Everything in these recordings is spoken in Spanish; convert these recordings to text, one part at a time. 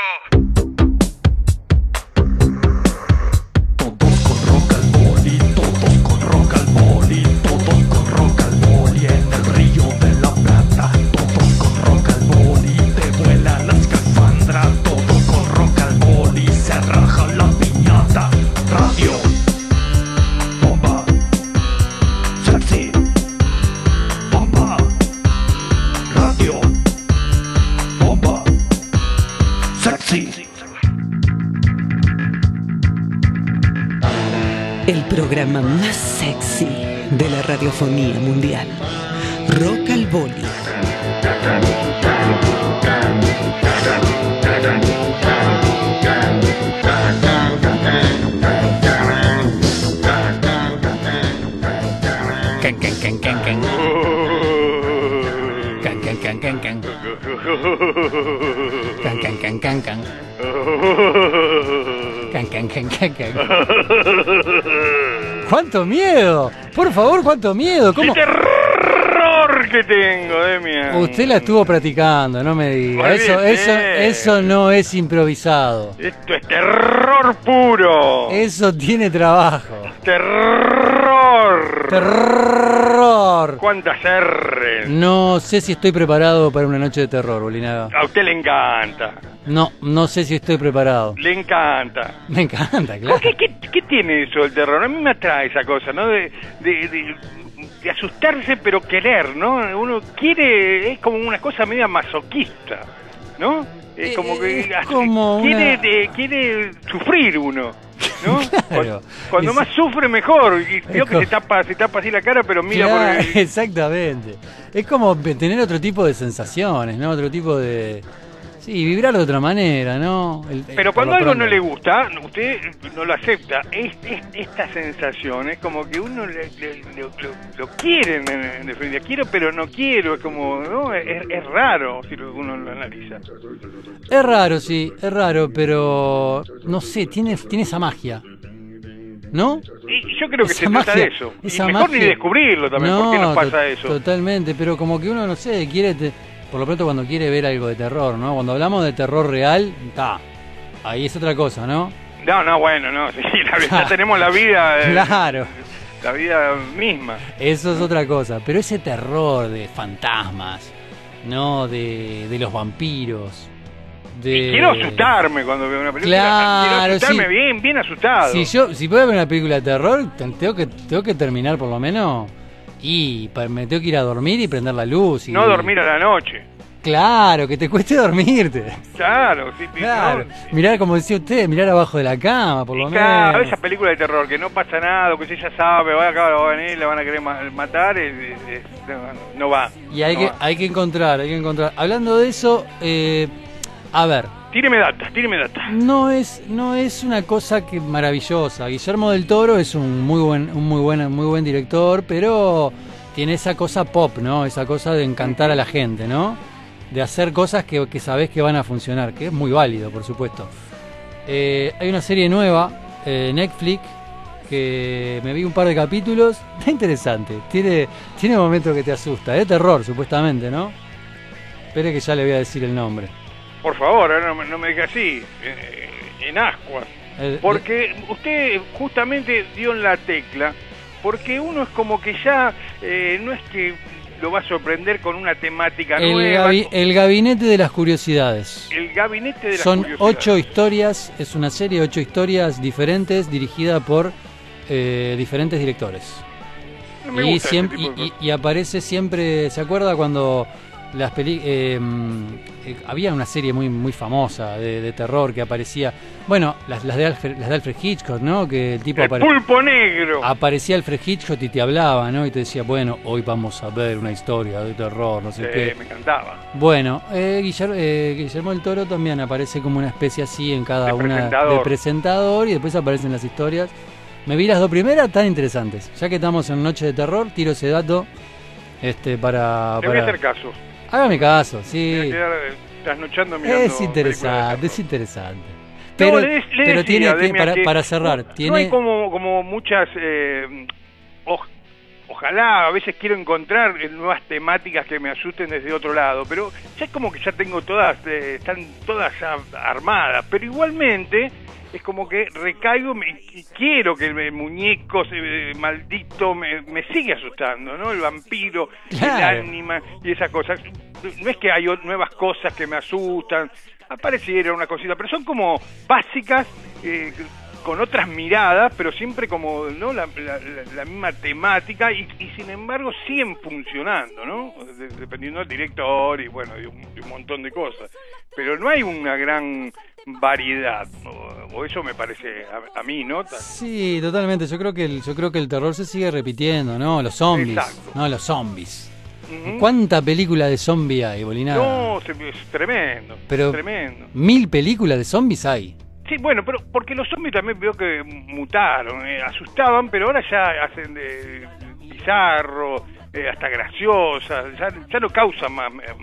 Todos programa más sexy de la radiofonía mundial. Rock al Boli. ¡Cuánto miedo! Por favor, cuánto miedo. ¿Cómo? ¡Qué terror que tengo, Demian! Usted la estuvo practicando, no me diga. Eso, Olvídese. eso, eso no es improvisado. Esto es terror puro. Eso tiene trabajo. Terror. Terror. ¿Cuántas R? No sé si estoy preparado para una noche de terror, Bolinaga. A usted le encanta. No, no sé si estoy preparado. Le encanta. Me encanta, claro. ¿Por qué, qué, qué tiene eso el terror? A mí me atrae esa cosa, ¿no? De, de, de- de asustarse pero querer, ¿no? Uno quiere, es como una cosa media masoquista, ¿no? Es Eh, como que es como quiere, una- de- quiere sufrir uno, ¿no? Claro. Cu- Cuando más sufre mejor. Y vio que se tapa, se tapa así la cara, pero mira Claro, por el... Exactamente. Es como tener otro tipo de sensaciones, ¿no? Otro tipo de... Sí, vibrar de otra manera, ¿no? El- Pero cuando algo pronto. no le gusta, usted no lo acepta. Es, es- esta sensación es como que uno le- le- lo, lo- lo quiere en, en definitiva. Quiero, pero no quiero. Es como, ¿no? Es, es raro si uno lo analiza. Es raro, sí, es raro, pero... No sé, tiene, tiene esa magia. ¿No? Y yo creo que Esa se trata magia- de eso. Y mejor ni descubrirlo también. ¿Por qué nos pasa eso? Totalmente, pero como que uno, no sé, quiere, te- por lo pronto cuando quiere ver algo de terror, ¿no? Cuando hablamos de terror real, está. Ahí es otra cosa, ¿no? No, no, bueno, no. Sí, la- ya tenemos la vida. eh, Claro, La vida misma. eso es otra cosa. Pero ese terror de fantasmas, ¿no? De, de los vampiros. De... Y quiero asustarme cuando veo una película. Claro, quiero asustarme sí. bien, bien asustado. Si yo, si puedo ver una película de terror, te- tengo que, tengo que terminar por lo menos. Y me tengo que ir a dormir y prender la luz. Y... No dormir a la noche. Claro, que te cueste dormirte. Claro, sí, Claro. ¿no? Mirar, como decía usted, mirar abajo de la cama, por lo Y claro, menos. esa película de terror que no pasa nada, que ella sabe, va acá, va a venir, le van a querer ma- matar, es- es- es- no, no va. Y hay no que, va. hay que encontrar, hay que encontrar. Hablando de eso, eh, a ver, Tíreme data, tíreme data. no es, no es una cosa que maravillosa. Guillermo del Toro es un muy buen, un muy buen, muy buen director, pero tiene esa cosa pop, ¿no? Esa cosa de encantar a la gente, ¿no? De hacer cosas que, que sabés que van a funcionar, que es muy válido, por supuesto. Eh, hay una serie nueva, eh, Netflix, que me vi un par de capítulos. Está interesante. Tiene, tiene momentos que te asusta. Es terror, supuestamente, ¿no? Espere que ya le voy a decir el nombre. Por favor, no, me- no me diga así, eh, en ascuas. El- Porque usted justamente dio en la tecla, porque uno es como que ya eh, no es que lo va a sorprender con una temática el, nueva. gabi- el gabinete de las curiosidades. el gabinete de las Son curiosidades. ocho historias, es una serie de ocho historias diferentes dirigida por eh, diferentes directores. No y, gusta ese siem- tipo de y- y- y aparece siempre, ¿se acuerda cuando las peli eh, eh, había una serie muy muy famosa de, de terror que aparecía, bueno, las, las de Alfred, las de Alfred Hitchcock, ¿no? Que el tipo El pulpo negro. aparecía Alfred Hitchcock y te hablaba, ¿no? Y te decía, bueno, hoy vamos a ver una historia de terror, no sé Sí, qué. me encantaba. Bueno, eh, Guillermo, eh, Guillermo del Toro también aparece como una especie así en cada De una presentador. de presentador y después aparecen las historias. Me vi las dos primeras, tan interesantes. Ya que estamos en Noche de Terror, tiro ese dato este para, Le voy a para- hacer caso. Hágame caso, Me sí. voy a quedar eh, trasnochando mirando Es interesante, es interesante. Pero, No, le- le pero tiene, para, que para cerrar, no- tiene No hay como, como muchas eh, oj- ojalá, a veces quiero encontrar eh, nuevas temáticas que me asusten desde otro lado, pero ya es como que ya tengo todas, eh, están todas ya armadas, pero igualmente es como que recaigo me- y quiero que el muñeco eh, maldito me, me sigue asustando, ¿no? El vampiro, Claro. el ánima y esas cosas. No es que hay nuevas cosas que me asustan, apareciera una cosita, pero son como básicas, eh, con otras miradas, pero siempre como no la, la- la- misma temática y, y sin embargo siguen funcionando, ¿no? De- dependiendo del director y bueno, de un, de un montón de cosas. Pero no hay una gran variedad, o, o eso me parece a, a mí, ¿no? Sí, totalmente. Yo creo que el, yo creo que el terror se sigue repitiendo, ¿no? Los zombies, Exacto. no los zombies. ¿Cuánta película de zombie hay, Bolinada? No, es tremendo, Pero- tremendo. Mil películas de zombies hay. Sí, bueno, pero porque los zombies también veo que mutaron, eh, asustaban, pero ahora ya hacen de bizarro, eh, hasta graciosa, ya, ya no causan más eh,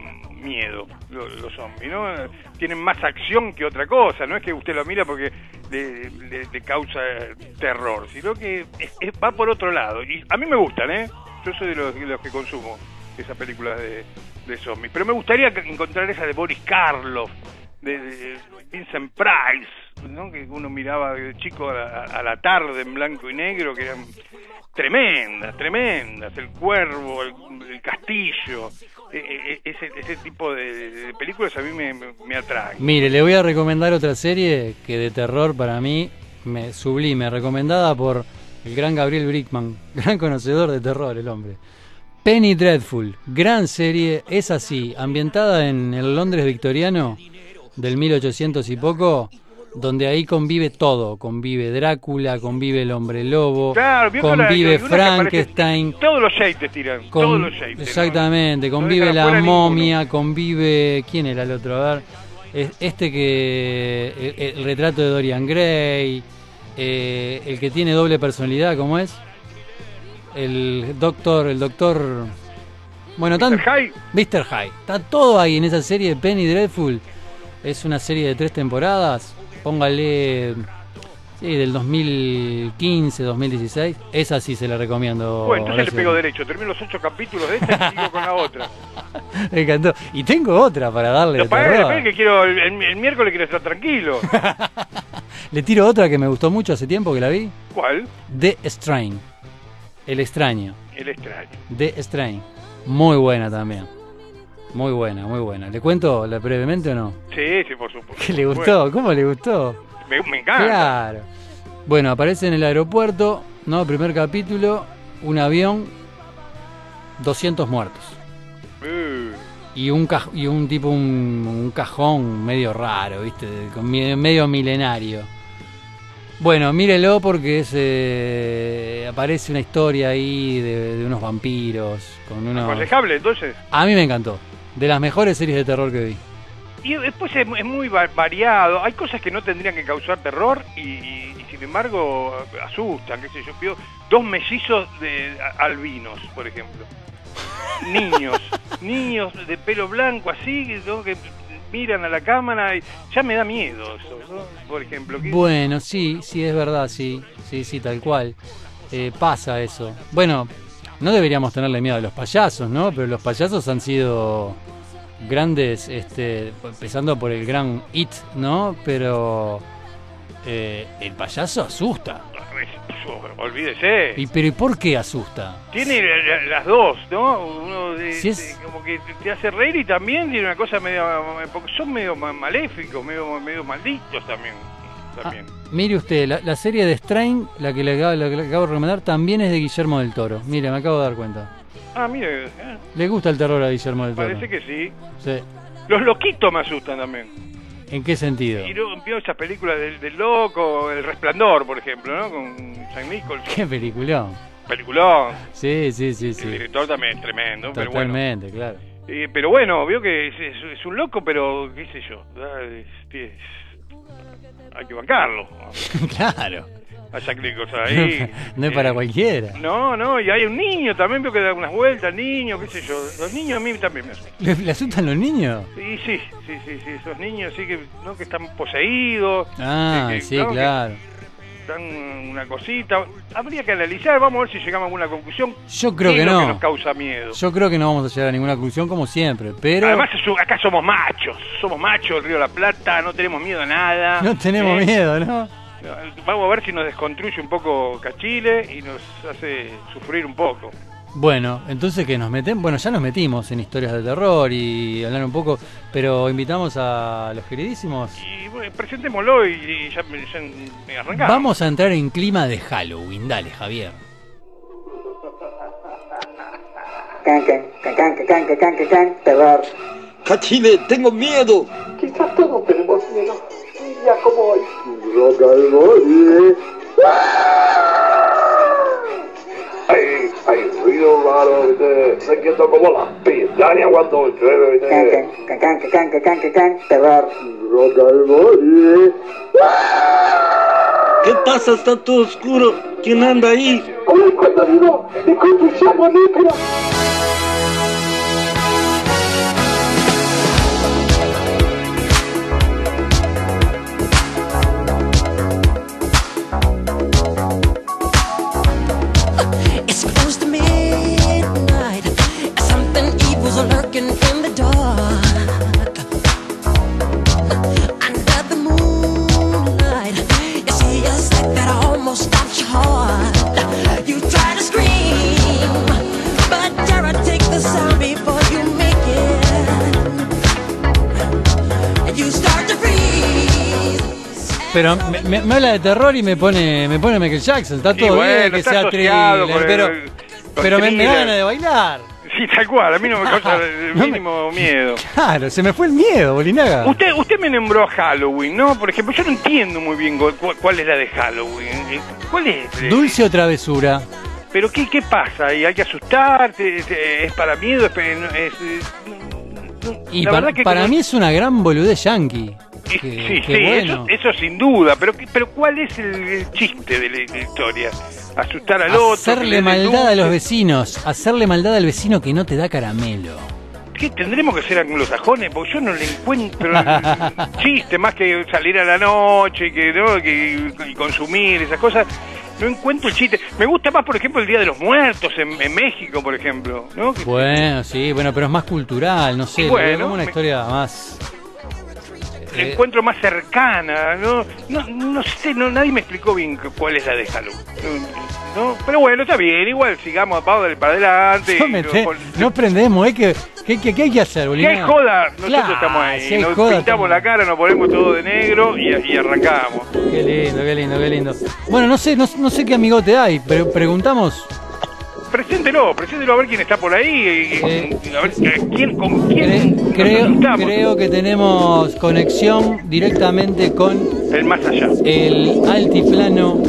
miedo lo- los, zombies, ¿no? Eh, Tienen más acción que otra cosa, no es que usted lo mira porque le, causa terror, sino que es- es- va por otro lado. Y a mí me gustan, ¿eh? Yo soy de los, los que consumo esas películas de, zombies, pero me gustaría encontrar esa de Boris Karloff, de Vincent Price, ¿no? que uno miraba de chico a la, a la tarde en blanco y negro, que eran tremendas, tremendas, el cuervo, el, castillo, e- e- ese, ese tipo de, películas a mí me, me, me atraen. Mire, le voy a recomendar otra serie que de terror para mí me sublime, recomendada por el gran Gabriel Brickman, gran conocedor de terror el hombre. Penny Dreadful, gran serie, es así, ambientada en el Londres victoriano del 1800 y poco, donde ahí convive todo, convive Drácula, convive el hombre lobo, Claro, la- convive Frankenstein, Todos los shapes tiran, con- todos los exactamente, No convive la momia, convive quién era el otro, a ver, es- este que el, el retrato de Dorian Gray, eh, el que tiene doble personalidad, ¿cómo es? El doctor, el doctor, bueno, tan. Mr. Mr. Hyde, está todo ahí en esa serie de Penny Dreadful, es una serie de tres temporadas, póngale, sí, del 2015, 2016, esa sí se la recomiendo. Bueno, entonces le Horacio. pego derecho. Termino los ocho capítulos de esta y sigo con la otra. Me encantó. Y tengo otra para darle terror. después que quiero, el, el- el miércoles quiero estar tranquilo. Le tiro otra que me gustó mucho hace tiempo que la vi. ¿Cuál? The Strain. El extraño. El extraño. The Strain. Muy buena también. Muy buena, muy buena. ¿Le cuento brevemente o no? Sí, sí, por supuesto. ¿Qué le gustó? Bueno, ¿Cómo le gustó? me, me encanta. Claro. Bueno, aparece en el aeropuerto, ¿no? Primer capítulo, un avión, 200 muertos. Uh, Y un, caj- y un tipo, un, un cajón medio raro, ¿viste? Con medio milenario. Bueno, mírelo porque es, eh, aparece una historia ahí de, de unos vampiros. Con unos... aconsejable, entonces. A mí me encantó. De las mejores series de terror que vi. Y después es, es muy va- variado. Hay cosas que no tendrían que causar terror y, y- y sin embargo asustan, qué sé yo. Veo dos mellizos de albinos, por ejemplo. Niños, niños de pelo blanco así, ¿no? que miran a la cámara y ya me da miedo eso, ¿no? Por ejemplo. Bueno, sí, sí, es verdad, sí. Sí, sí, tal cual. Eh, pasa eso. Bueno, no deberíamos tenerle miedo a los payasos, ¿no? Pero los payasos han sido grandes, este, empezando por el gran It, ¿no? Pero eh, el payaso asusta. Olvídese. ¿Y pero ¿y por qué asusta? Tiene la- la- las dos, ¿no? Uno de, Si es- de- como que te- hace reír y también tiene una cosa medio... Porque son medio ma- maléficos, medio, medio malditos también. también. Ah, mire usted, la, la serie de Strain, la que, le acabo, la que le acabo de recomendar, también es de Guillermo del Toro. Mire, me acabo de dar cuenta. Ah, mire, eh, ¿Le gusta el terror a Guillermo del Toro? parece que sí. Sí. Los loquitos me asustan también. ¿En qué sentido? Y no, vio esas películas del, del loco, El Resplandor, por ejemplo, ¿no? Con Jack Nicholson. ¿Qué peliculón? Peliculón. Sí, sí, sí, El sí. director también es tremendo, pero bueno. Totalmente, claro. Eh, pero bueno, vio que es, es- es un loco, pero qué sé yo. ah, es- es- hay que bancarlo. claro. Nicholson ahí. no es para Eh, cualquiera. No, no, y hay un niño también, veo que da unas vueltas, niño, qué sé yo. Los niños a mí también me asustan. ¿Le, le asustan los niños? Y sí, sí, sí, sí, esos niños sí que, ¿no? que están poseídos. Ah, que- sí, ¿no? que- dan una cosita. Habría que analizar, vamos a ver si llegamos a alguna conclusión. Yo creo ¿Qué que no. nos causa miedo. Yo creo que no vamos a llegar a ninguna conclusión como siempre, pero Además, acá somos machos, somos machos, el Río de la Plata, no tenemos miedo a nada. no tenemos ¿eh? miedo, ¿no? Vamos a ver si nos desconstruye un poco Cachile y nos hace sufrir un poco. Bueno, entonces que nos meten, bueno, ya nos metimos en historias de terror y hablar un poco, pero invitamos a los queridísimos. Y bueno, presentémoslo y, ya, ya arrancamos. Vamos a entrar en clima de Halloween, dale, Javier. Can, can, can, terror. Cachile, tengo miedo. Quizás todos tenemos miedo. Un día como hoy. Rock. Ay, ay pájaros, ¿viste? se quieto como la las pestañas cuando llueve, ¿viste? Can, can, can, can, can, can, can, can, can, terror. ¿Qué pasa? Está todo oscuro. ¿Quién anda ahí? ¡Ay, cuidado! ¡Y con tu chavo negro! Pero me, me- me habla de terror y me pone me pone Michael Jackson, está todo bueno, bien que sea thriller, pero, el- pero me, me da ganas de bailar. Sí, tal cual, a mí no me causa el No mínimo miedo. Claro, se me fue el miedo, Bolinaga. Usted, usted me nombró a Halloween, ¿no? Por ejemplo, yo no entiendo muy bien cu- cu- cuál es la de Halloween. Eh, ¿Cuál es? Eh, Dulce o travesura. ¿Pero qué, qué pasa? ¿Y ¿Hay que asustarse? ¿Es, para miedo? ¿Es, Y la que para como- mí es una gran boludez yankee. Que- sí, que sí, bueno. eso, eso sin duda, pero ¿qué- pero ¿cuál es el, el chiste de la, de la historia? Asustar al otro. que le Hacerle maldad a los vecinos, hacerle maldad al vecino que no te da caramelo. ¿Qué tendremos que ser anglosajones? Porque yo no le encuentro chiste más que salir a la noche que, ¿no? que y consumir esas cosas. No encuentro el chiste. Me gusta más, por ejemplo, el Día de los Muertos en, en México, por ejemplo. ¿no? Bueno, sí, bueno, pero es más cultural, no sé, Bueno, una me- historia más... eh, encuentro más cercana, ¿no? No, no sé, no, nadie me explicó bien cu- cuál es la de Halloween. ¿no? Pero bueno, está bien, igual sigamos para adelante. no, meté- pon- no prendemos, ¿eh? ¿Qué, qué, qué- hay que hacer, Si Bolinaga? hay joda, nosotros Claro, estamos ahí. si nos joda, pintamos la cara, nos ponemos todo de negro y, y arrancamos. Qué lindo, qué lindo, qué lindo. Bueno, no sé, no, no sé qué amigote hay, pero preguntamos. Preséntelo, preséntelo a ver quién está por ahí. Eh, a ver eh, quién, con quién creo, creo que tenemos conexión directamente con El más allá. el altiplano.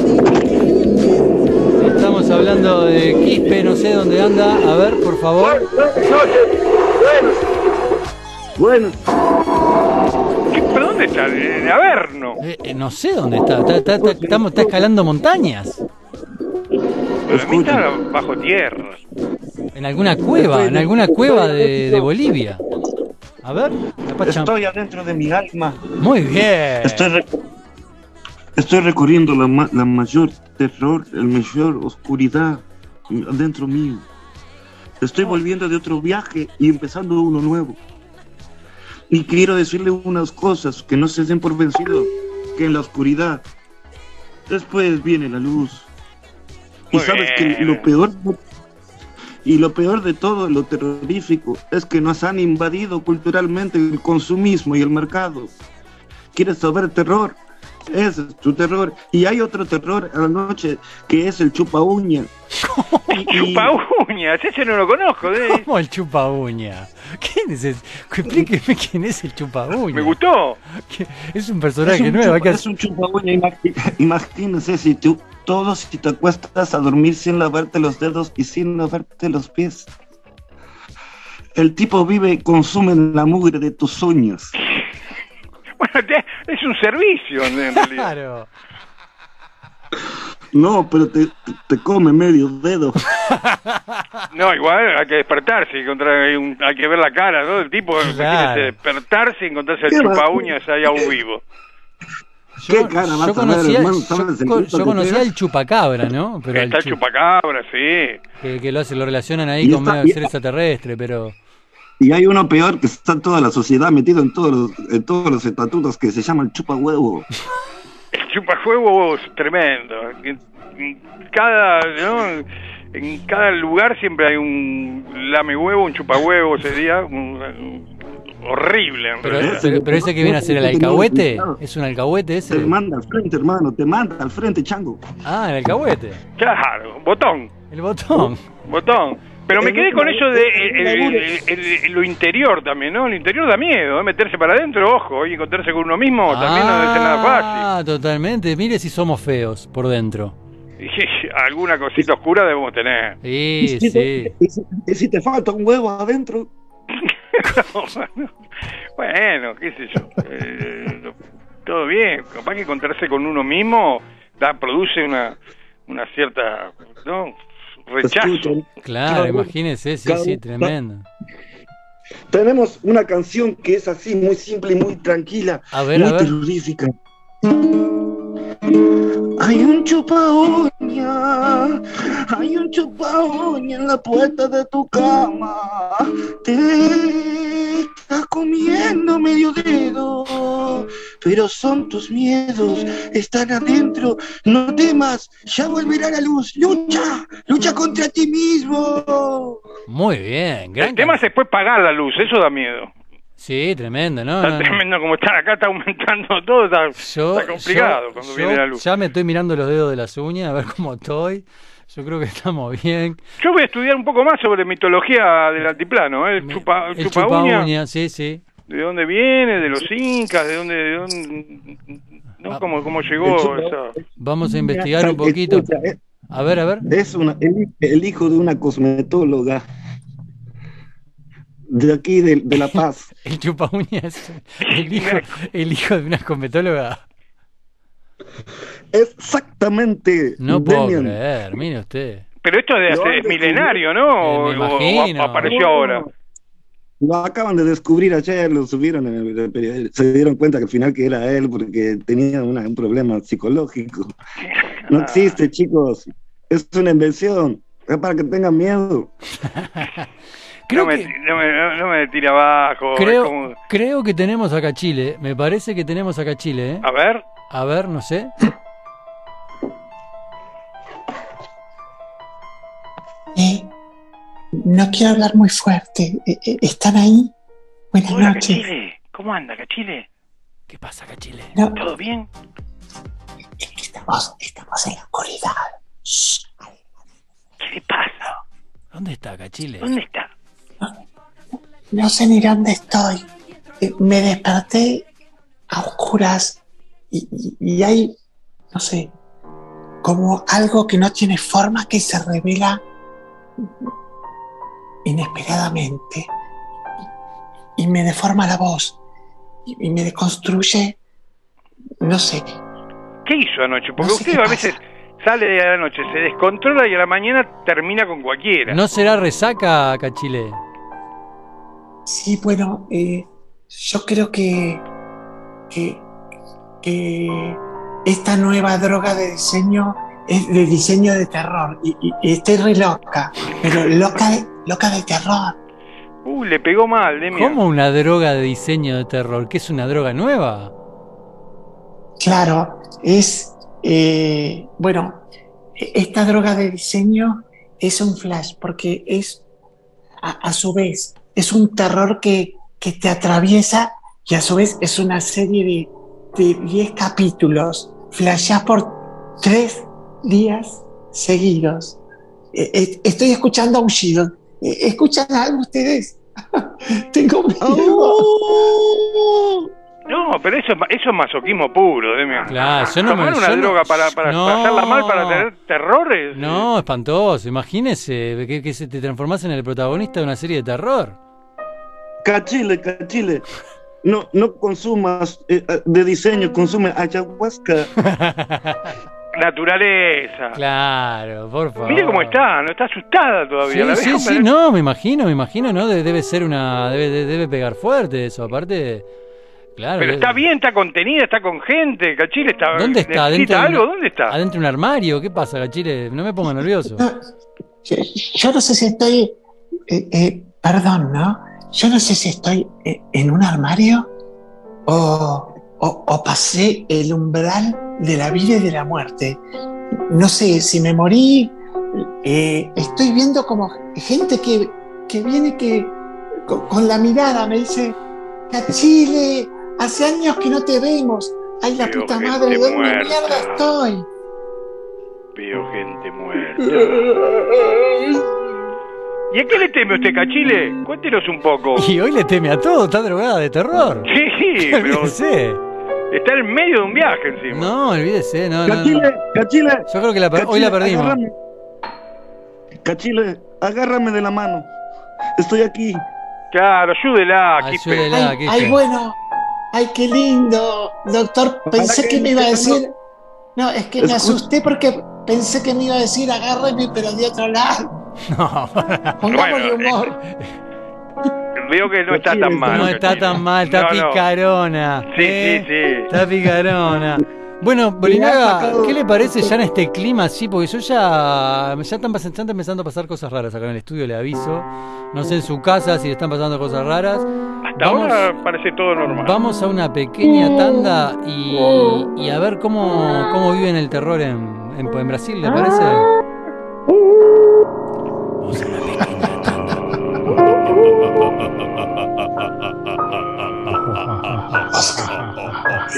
Estamos hablando de Quispe, no sé dónde anda. A ver, por favor. Bueno, ¿Qué- ¿Pero dónde está? En Averno. Eh, eh, no sé dónde está. Está, está- está- estamos- está escalando montañas. Para mí está bajo tierra. En alguna cueva, en alguna cueva de, de Bolivia. A ver, la estoy adentro de mi alma. Muy bien. Estoy, reco- estoy recorriendo la, ma- la mayor terror, el mayor oscuridad dentro mío. Estoy volviendo de otro viaje y empezando uno nuevo. Y quiero decirle unas cosas que no se den por vencido, que en la oscuridad después viene la luz. Y sabes bien. que lo peor y lo peor de todo, lo terrorífico, es que nos han invadido culturalmente el consumismo y el mercado. ¿Quieres saber terror? Ese es tu terror. Y hay otro terror a la noche que es el chupa uña. Chupa uñas, ese no lo conozco. ¿eh? ¿Cómo el chupa uña? ¿Quién es ese? Explíqueme quién es el chupa uña. Me gustó. Es un personaje Es un nuevo. chupa- es un chupa uña. Imagínense si tú todos si te acuestas a dormir sin lavarte los dedos y sin lavarte los pies. El tipo vive y consume la mugre de tus uñas. Bueno, te- es un servicio en realidad. Claro. No, pero te, te come medio dedo. No, igual hay que despertarse y encontrar hay, un- hay que ver la cara, ¿no? El tipo Claro. tiene que despertarse y encontrarse el chupa uñas ahí aún vivo. ¿Qué cara vas yo a ver, conocía, hermano? yo, ¿Sabes el co- grito yo conocía el chupacabra, ¿no? Pero Está el chu- chupacabra, sí. que, que lo hace, lo relacionan ahí Y con está- medio y- ser extraterrestre, pero Y hay uno peor que está toda la sociedad metido en todos los, en todos los estatutos que se llama el chupa huevo. El chupajuego es tremendo. En, en cada, ¿no? en cada lugar siempre hay un lame huevo, un chupahuevo sería un- un- horrible. en pero, realidad. pero, pero ese que viene a ser el alcahuete, es un alcahuete Te ese. manda al frente, hermano, te manda al frente, chango. Ah, el alcahuete, Claro, botón, el botón. botón. Pero me quedé con eso de en un el- el- laburo. el- el- lo interior también, ¿no? El interior da miedo, ¿eh? meterse para adentro, ojo, y encontrarse con uno mismo también no debe ser nada fácil. Ah, totalmente. Mire si somos feos por dentro. Y alguna cosita oscura debemos tener. Sí, Y si, sí. te, y si- y si te falta un huevo adentro, bueno, qué sé yo. eh, todo bien. Capaz que encontrarse con uno mismo da, produce una, una cierta ¿no? Rechazo. Claro, Cada- imagínese, sí, sí, tremendo. Tenemos una canción que es así, muy simple y muy tranquila, A ver, muy a ver. terrorífica. Hay un chupa uña, hay un chupa uña en la puerta de tu cama. Te está comiendo medio dedo, pero son tus miedos, están adentro. No temas, ya volverá la luz. Lucha, lucha contra ti mismo. Muy bien, gran El tema es después pagar la luz, eso da miedo. Sí, tremendo, ¿no? Está no, no. tremendo como están acá, está aumentando todo, está, Yo, está complicado yo- cuando yo viene la luz. ya me estoy mirando los dedos de las uñas a ver cómo estoy. Yo creo que estamos bien. Yo voy a estudiar un poco más sobre mitología del altiplano, ¿eh? el Me- chupa, el chupa chupa uña, uña, sí, sí. de dónde viene, de los incas, de dónde, de dónde no, Ah. cómo, llegó chupa- esa... Vamos a investigar un poquito. Escucha, es- A ver, a ver. Es una, el, el hijo de una cosmetóloga de aquí, de, de La Paz. El chupa uña es el hijo, el hijo de una cometóloga. Exactamente. No puedo Demian. creer, mire usted. Pero esto de hace es milenario, ¿no? Eh, O, o- apareció ahora. Lo acaban de descubrir ayer, lo subieron en el, el periódico. Se dieron cuenta que al final que era él porque tenía una- un problema psicológico. No existe, chicos. Es una invención. Es para que tengan miedo. Creo no, me, que, no, me, no- no me tire abajo. creo, como- creo que tenemos acá Chile. Me parece que tenemos acá Chile, ¿eh? A ver, A ver, no sé. Eh, no quiero hablar muy fuerte. Eh, eh, ¿Están ahí? Buenas hola noches. Cachile, ¿cómo anda Cachile? ¿Qué pasa acá Chile? No, ¿Todo bien? estamos, estamos en la oscuridad. Shh. ¿Qué le pasa? ¿Dónde está acá Chile? ¿Dónde está? No sé ni dónde estoy. Eh, me desperté a oscuras y, y- y hay, no sé, como algo que no tiene forma que se revela inesperadamente y, y me deforma la voz y, y me deconstruye, no sé, ¿Qué hizo anoche? Porque No sé usted a veces sale de la noche, se descontrola y a la mañana termina con cualquiera. ¿No será resaca acá Chile? Sí, bueno, eh, yo creo que, que, que esta nueva droga de diseño es de diseño de terror. Y, y- y estoy re loca, pero loca de, loca de terror. Uh, le pegó mal, Demian. ¿Cómo una droga de diseño de terror? ¿Qué es una droga nueva? Claro, es, eh, bueno, e- esta droga de diseño es un flash, porque es, a, a su vez, es un terror que, que te atraviesa y a su vez es una serie de, de 10 capítulos. Flashás por tres días seguidos. Eh, eh, estoy escuchando aullido. Eh, ¿Escuchan algo ustedes? Tengo miedo. No, pero eso, es ma- eso es masoquismo puro, Demian. Claro, yo no me- Tomar una yo no- droga para, para no. pasarla mal, para tener terrores. No, espantoso. Imagínese que, que se te transformás en el protagonista de una serie de terror. Cachile, cachile. No, no consumas eh, eh, de diseño, consume ayahuasca. Naturaleza. Claro, por favor. Mire cómo está, no está asustada todavía. Sí, la sí, sí, no, me imagino, me imagino, ¿no? De- Debe ser una. Debe, de- debe pegar fuerte eso. Aparte, Claro. Pero está bien, está contenida, está con gente. Cachile está. ¿Dónde está? ¿Necesita ¿Adentro de algo? una- ¿Dónde está? ¿Adentro de un armario? ¿Qué pasa, Gachile? No me ponga nervioso. No, yo, yo no sé si estoy, eh, eh, perdón, ¿no? Yo no sé si estoy eh, en un armario o, o- o pasé el umbral de la vida y de la muerte. No sé si me morí. eh, estoy viendo como gente que, que viene que con, con la mirada me dice, Chile, hace años que no te vemos. Ay, la Veo puta madre, ¿dónde muerta. mierda estoy? Veo gente muerta. ¿Y a qué le teme usted, Cachile? Cuéntenos un poco. Y hoy le teme a todo, está drogada de terror. Sí, pero Olvídese. está en medio de un viaje encima. No, olvídese, no, no, no. Cachile, Cachile. Yo creo que la per- hoy la Cachile, perdimos. agárrame. Cachile, agárrame de la mano. Estoy aquí. Claro, ayúdela, Quispe. Ayúdela, Ay, Quispe. ay, bueno, ay, qué lindo, doctor. Pensé que que me iba a decir. No, es que me asusté porque pensé que me iba a decir agárrame, pero de otro lado. No, Pongámosle Bueno, humor. Veo que no está tan mal. no está tan mal, está No, no. picarona. Sí, ¿eh? sí, sí. Está picarona. Bueno, Bolinaga, ¿qué le parece ya en este clima así? Porque yo ya, ya están, ya están empezando a pasar cosas raras acá en el estudio, le aviso. No sé en su casa si le están pasando cosas raras. Hasta Vamos- ahora parece todo normal. Vamos a una pequeña tanda y, y a ver cómo, cómo viven el terror en, en, en Brasil, ¿le parece?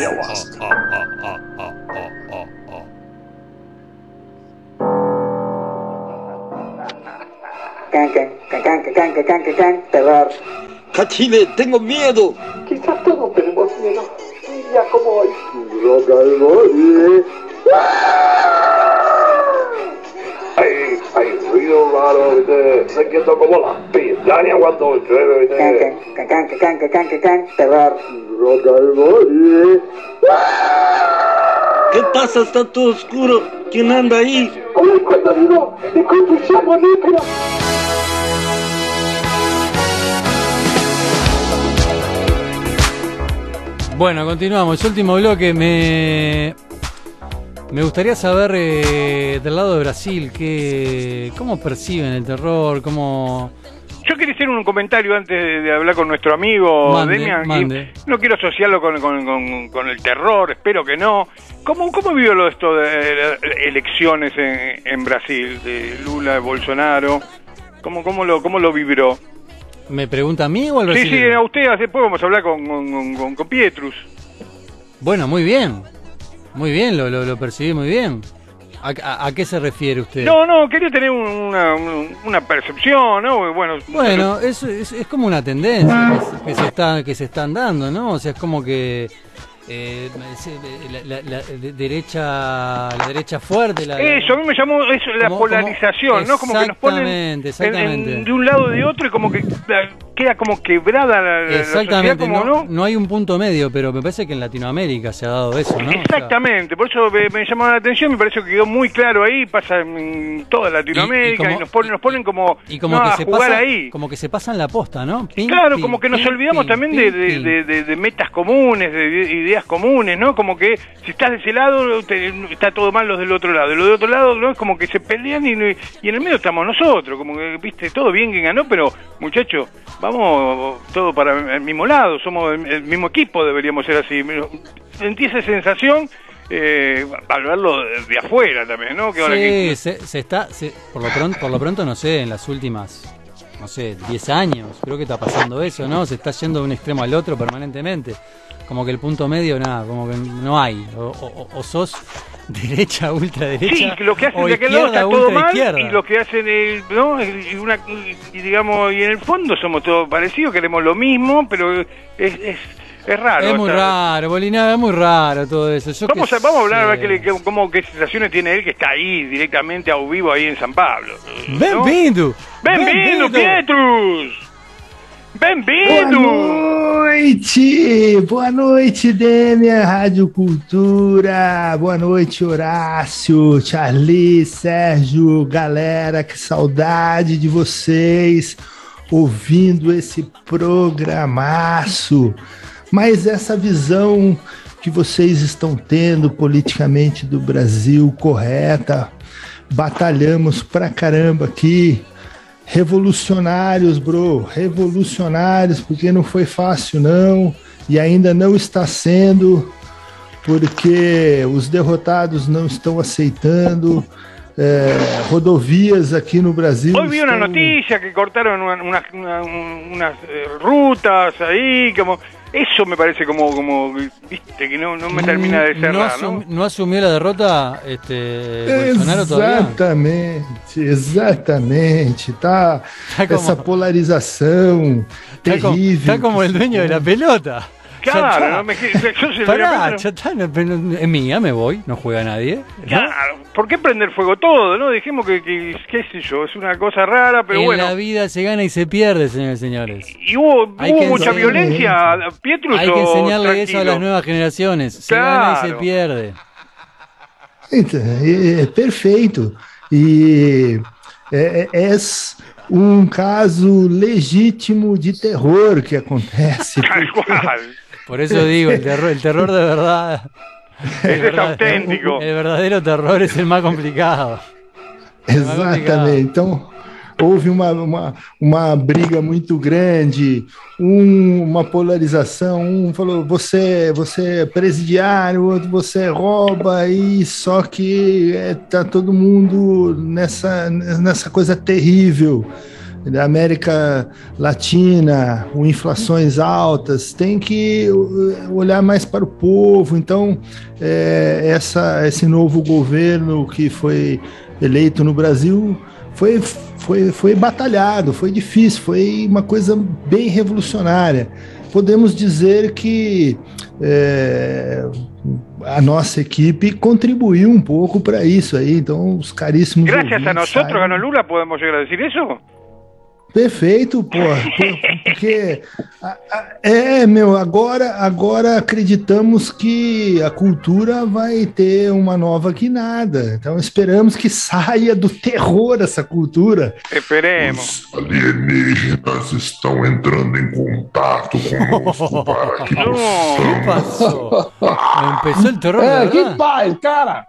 ayahuasca. Can, can, can, terror. Cachile, tengo miedo. Quizás todos tenemos miedo. Día como hoy sido raro, ¿viste? Se quieto como las pilas. Ya ni aguanto el llueve, ¿viste? Can, can, can, can, can, can, can, terror. Rock and roll, ¿Qué pasa? Está todo oscuro. ¿Quién anda ahí? ¡Hola, Catalino! ¡Y con tu llama negra! Bueno, continuamos. Último bloque me me gustaría saber eh, del lado de Brasil que, cómo perciben el terror, cómo... Yo quería hacer un comentario antes de, de hablar con nuestro amigo Mande, Demian. y mande. No quiero asociarlo con, con- con- con el terror, espero que no. ¿Cómo, cómo vivió lo esto de eh, elecciones en, en Brasil, de Lula, de Bolsonaro? ¿Cómo, cómo, lo, ¿Cómo lo vibró? ¿Me pregunta a mí o al Sí, sí, brasileño? a usted, después vamos a hablar con- con Pietrus. Bueno, muy bien. Muy bien, lo, lo, lo percibí muy bien. ¿A, a- a qué se refiere usted? No, no, quería tener un- una, un- una percepción, ¿no? Bueno, Bueno, es, es, es como una tendencia que se, está, que se están dando, ¿no? O sea, es como que eh, la, la- la de- derecha la derecha fuerte, la, Eso, a mí me llamó eso, la Como- polarización, ¿no? Como que nos ponen en- de un lado de otro y como que queda como quebrada la, Exactamente, sociedad, como, no, ¿no? hay un punto medio, pero me parece que en Latinoamérica se ha dado eso, Exactamente, por eso me, me llamó la atención, me parece que quedó muy claro ahí, pasa en toda Latinoamérica y, como- nos, ponen, nos ponen como, y como no, que a se jugar pasa, ahí. como que se pasan la posta, ¿no? Claro, como que nos olvidamos también de, de- pim. de- de- de metas comunes, de, de ideas comunes, ¿no? Como que si estás de ese lado, te- está todo mal los del otro lado. Los del otro lado, ¿no? Es como que se pelean y, y en el medio estamos nosotros. Como que, viste, todo bien que ganó, pero muchachos, vamos todo para el mismo lado. Somos el, mismo equipo, deberíamos ser así. Sentí esa sensación eh, al verlo de, de afuera también, ¿no? Que ahora Sí, que- se, se está, se- por, lo pronto, por lo pronto, no sé, en las últimas, no sé, 10 años, creo que está pasando eso, ¿no? Se está yendo de un extremo al otro permanentemente. Como que el punto medio, nada, como que no hay. O, o- o sos derecha, ultraderecha. Sí, lo que hacen de aquel lado está todo mal y lo que hacen el, ¿no? Y, una, y digamos y en el fondo somos todos parecidos, queremos lo mismo, pero es es, es raro. Es muy raro, Bolinaga, es muy raro todo eso. Yo Vamos a, vamos a hablar a ver qué, le- cómo, qué sensaciones tiene él que está ahí directamente a vivo ahí en San Pablo. ¿no? Bem-vindo! Bem-vindo, Bem-vindo! Boa noite! Boa noite, Demian Rádio Cultura. Boa noite, Horácio, Charlie, Sérgio, galera, que saudade de vocês ouvindo esse programaço. Mas essa visão que vocês estão tendo politicamente do Brasil correta, batalhamos pra caramba aqui. Revolucionários, bro, revolucionários, porque não foi fácil, não, e ainda não está sendo, porque os derrotados não estão aceitando. é, rodovias aqui no Brasil. Hoy vi estão- noticia que cortaron una- una- una- unas eh, rutas ahí, como eso me parece como, como viste, que no, no me termina de no, cerrar, asum- ¿no? no asumió la derrota este, Bolsonaro todavía. Exatamente, exatamente. Tá, Tá como- Está como, terrível. está como el dueño de la pelota. Ya Claro, está. no me, yo Pará, lo- ya está, es mía, me voy, no juega nadie. ¿no? Claro, ¿por qué prender fuego todo, no? Dijimos que, que qué sé yo, es una cosa rara, pero en bueno. la vida se gana y se pierde, señores y señores. Y hubo, hubo mucha violencia, Pietrus, Hay que enseñarle eso a tranquilo? las nuevas generaciones. Se gana y se Claro. pierde. É, é perfeito. E é, é um caso legítimo de terror que acontece. Tal cual. Por eso digo, el terror, el terror de verdad. Ese es verdad- auténtico. El verdadero terror es el más complicado. Exatamente. Então, houve uma, uma, uma briga muito grande, um- uma polarização. Um falou: você, você é presidiário, o outro você rouba, e só que é, tá todo mundo nessa, nessa coisa terrível. Da América Latina, com inflações altas, tem que uh, olhar mais para o povo. Então, é, essa, esse novo governo que foi eleito no Brasil foi, foi, foi batalhado, foi difícil, foi uma coisa bem revolucionária. Podemos dizer que é, a nossa equipe contribuiu um pouco para isso aí. Então, os caríssimos. Gracias a saibam- ganó Lula, ¿podemos llegar a decir eso? Perfeito, pô. Pô, Porque a- é, meu, agora, agora acreditamos que a cultura vai ter uma nova guinada. Então esperamos que saia do terror essa cultura. Esperemos. Alienígenas estão entrando em contato conosco para que ¿Qué possamos. pasó? Empezó el terror. de É, que verdad. paz, cara!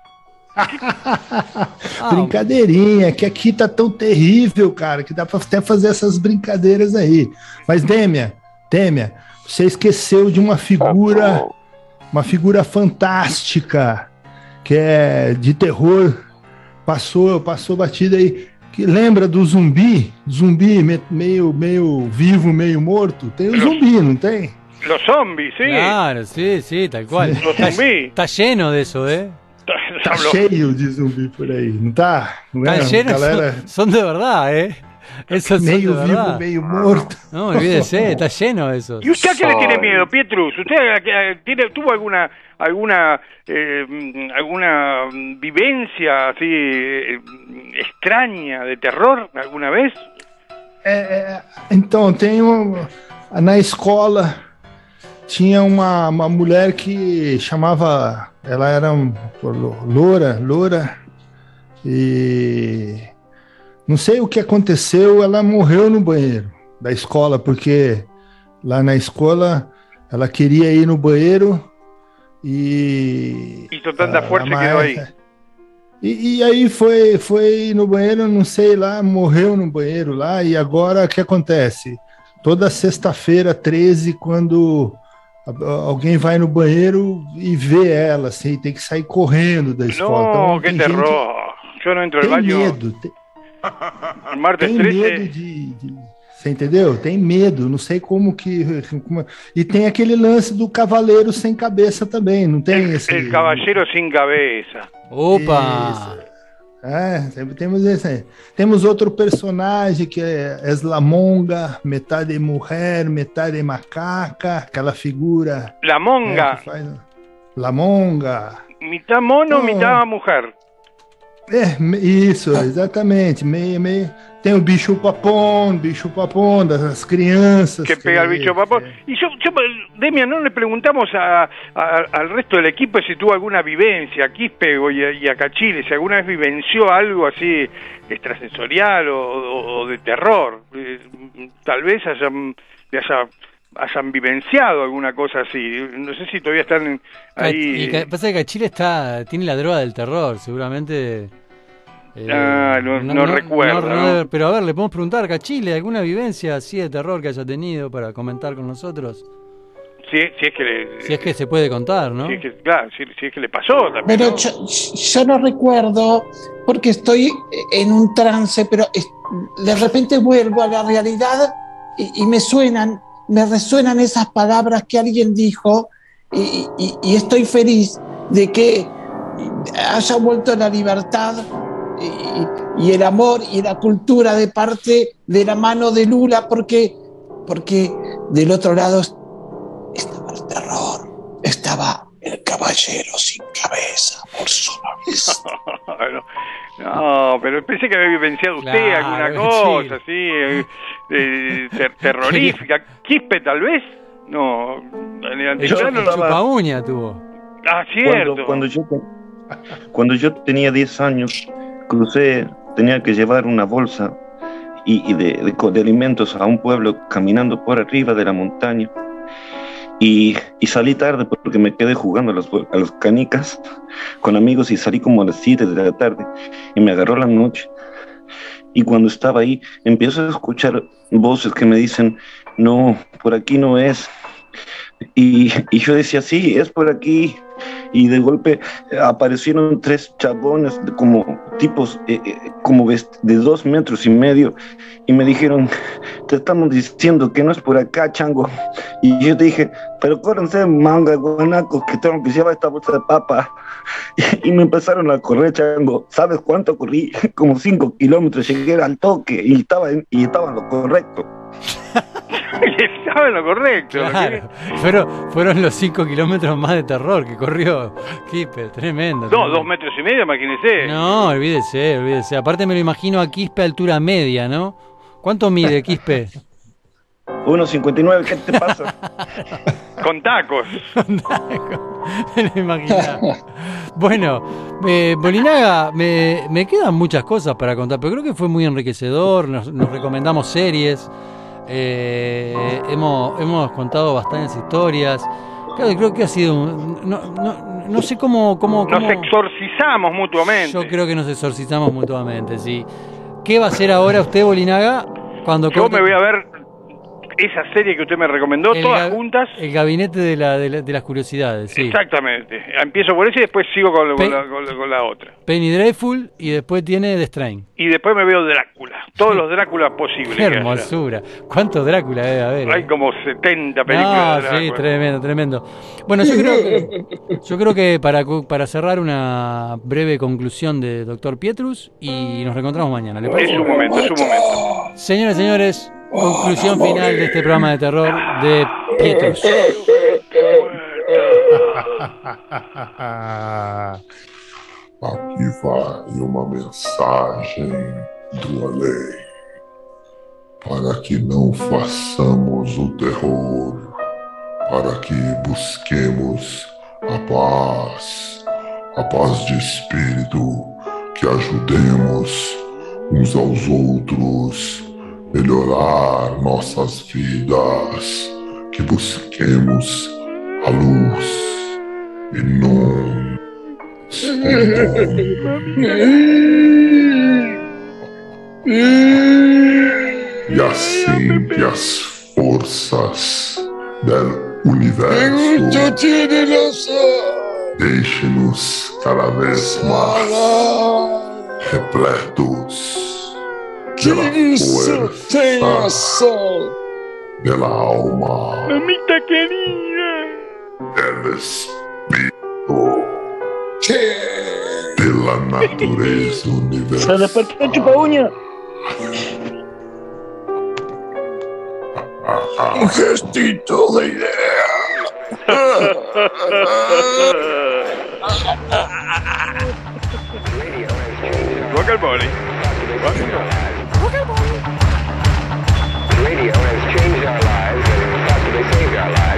Ah, Brincadeirinha, que aqui tá tão terrível, cara, que dá pra até fazer essas brincadeiras aí. Mas, Dêmia, Dêmia, você esqueceu de uma figura, uma figura fantástica, que é de terror, passou, passou batida aí, que lembra do zumbi, zumbi me- meio, meio vivo, meio morto? Tem o zumbi, não tem? Los zombies, sí. Claro, sí, sí, tal cual. Los Está, zombies. está lleno de eso, ¿eh? Tá cheio de zumbi por aí, não tá? Não é? Están llenos, Galera son de verdad, ¿eh? Esos son meio vivo, verdad. meio morto. No, olvídese, está lleno de esos. ¿Y usted a qué le tiene miedo, Pietrus? ¿Usted eh, tiene, tuvo alguna alguna eh, mm, alguna mm, vivencia así eh, mm, extraña de terror alguna vez? É, é, então, um, na escola tinha uma, uma mulher que chamava, ela era um, loura, loura, e não sei o que aconteceu, ela morreu no banheiro da escola, porque lá na escola ela queria ir no banheiro e Hizo tanta a y quedó ahí. maestra- E, e aí foi, foi no banheiro, não sei lá, morreu no banheiro lá, e agora o que acontece? Toda sexta-feira, 13, quando alguém vai no banheiro e vê ela, assim, tem que sair correndo da escola. No, Então, gente que terror. Yo no entro Tem baño. medo, tem, tem 13. medo de, de- Você entendeu? Tem medo, não sei como que. como- e tem aquele lance do cavaleiro sem cabeça também, não tem esse. El caballero sin cabeza. Opa! É, tem- temos esse. Temos outro personagem que é Eslamonga, metade mulher, metade macaca, aquela figura. La né, faz- Lamonga. Mitad mono, Oh. mitad mujer. É, isso, exatamente. Meio, meio. Tem o bicho papão, bicho papão das crianças. que pega el bicho papón. Y yo, yo, Demian, no le preguntamos a, a- al resto del equipo si tuvo alguna vivencia, a Quispe y a, y a Cachile, si alguna vez vivenció algo así extrasensorial o, o- o de terror. Eh, Tal vez haya, le haya hayan vivenciado alguna cosa así. No sé si todavía están ahí. Y pasa que Chile está, tiene la droga del terror, seguramente. eh, Ah, no- no recuerdo, pero a ver, le podemos preguntar a Chile alguna vivencia así de terror que haya tenido para comentar con nosotros. Si, si es que le, Si es que se puede contar, ¿no? si es que, claro, si, si es que le pasó también. Pero ¿no? yo, yo no recuerdo porque estoy en un trance, pero de repente vuelvo a la realidad y, y me suenan, me resuenan esas palabras que alguien dijo y, estoy feliz de que haya vuelto la libertad y, y el amor y la cultura de parte de la mano de Lula porque, porque del otro lado estaba el terror, estaba el caballero sin cabeza, por su vez. no, no, pero pensé que había vivenciado usted Claro, alguna cosa así, eh, eh, ter- terrorífica. ¿Quispe tal vez? No, en el El, altiplano el no. estaba- uña tuvo. Ah, cierto. Cuando, cuando yo, cuando yo tenía 10 años, crucé, tenía que llevar una bolsa y, y de, de de alimentos a un pueblo caminando por arriba de la montaña. Y, salí tarde porque me quedé jugando a las, a las canicas con amigos y salí como a las 7 de la tarde y me agarró la noche. Y cuando estaba ahí, empiezo a escuchar voces que me dicen, no, por aquí no es. Y, y yo decía, sí, es por aquí. Y de golpe aparecieron tres chabones como tipos eh, eh, como de dos metros y medio y me dijeron, te estamos diciendo que no es por acá, chango. Y yo te dije, pero córrense, manga, guanacos, que tengo que llevar esta bolsa de papa. Y, y me empezaron a correr, chango. ¿Sabes cuánto corrí? Como cinco kilómetros, llegué al toque y estaba en, y estaba en lo correcto. Estaba en lo correcto. lo que- Claro. Fueron, fueron los 5 kilómetros más de terror que corrió Quispe, tremendo. No, tremendo. dos metros y medio, imagínese. No, olvídese, olvídese. Aparte me lo imagino a Quispe a altura media, ¿no? ¿Cuánto mide Quispe? 1.59, ¿qué te pasa? Con tacos. me lo imaginaba. Bueno, eh, Bolinaga, me, me quedan muchas cosas para contar, pero creo que fue muy enriquecedor. Nos, nos recomendamos series, eh, hemos, hemos contado bastantes historias. Claro, creo que ha sido. no, no, no sé cómo. cómo, Nos exorcizamos mutuamente. Yo creo que nos exorcizamos mutuamente, sí. ¿Qué va a hacer ahora usted, Bolinaga? Cuando Yo corte- me voy a ver esa serie que usted me recomendó, el todas juntas. El gabinete de, la, de, la- de las curiosidades, sí. Exactamente. Empiezo por ese y después sigo con, Pe- la, con la- con la otra. Penny Dreadful y después tiene The Strain. Y después me veo Drácula. Todos los Dráculas posibles. Qué hermosura. ¿Cuánto Drácula debe haber? eh? Hay como 70 películas de sí, tremendo, tremendo. Bueno, yo creo que, yo creo que para, cu- para cerrar una breve conclusión de Doctor Pietrus y nos reencontramos mañana. ¿le Es parece? su momento, es su momento. Señoras y señores, conclusión final de este programa de terror de Pietrus. Aqui vai uma mensagem do além para que não façamos o terror, para que busquemos a paz, a paz de espírito, que ajudemos uns aos outros, melhorar nossas vidas, que busquemos a luz e não E assim que as forças do universo deixem-nos cada vez mais repletos pela força da alma, Mamita querida. del espírito, pela natureza universal. Se despertó chupa uña. Un gestito de idea. Rock and Body. Radio has changed our lives and possibly saved our lives.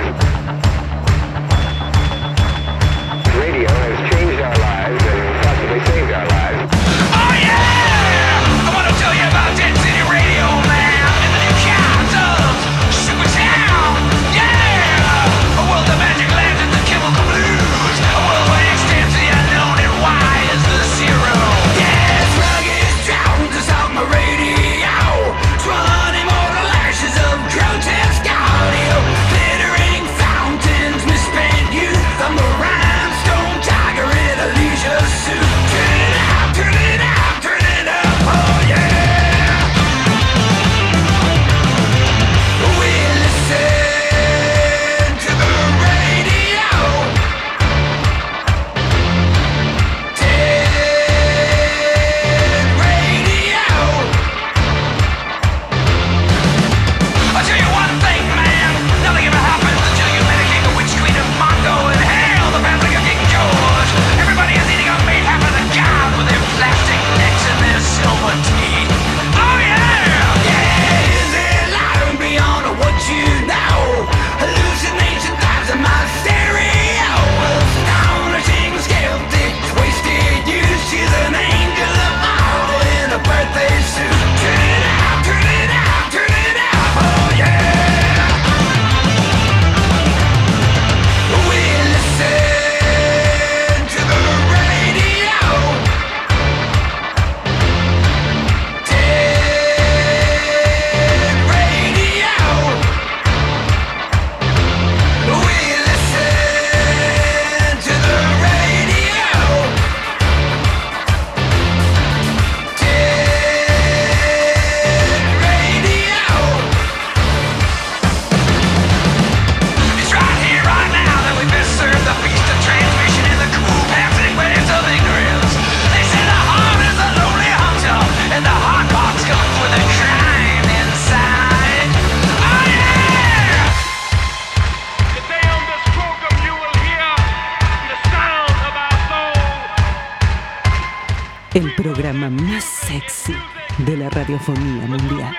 Programa más sexy de la radiofonía mundial.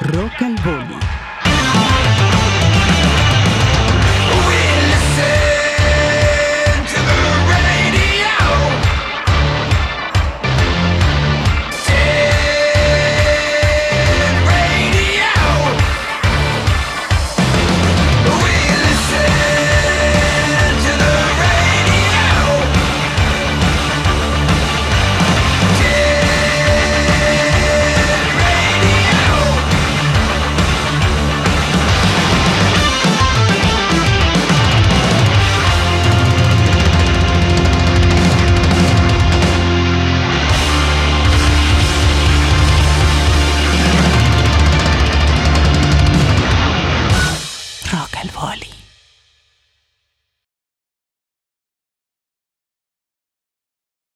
Rock al Boli.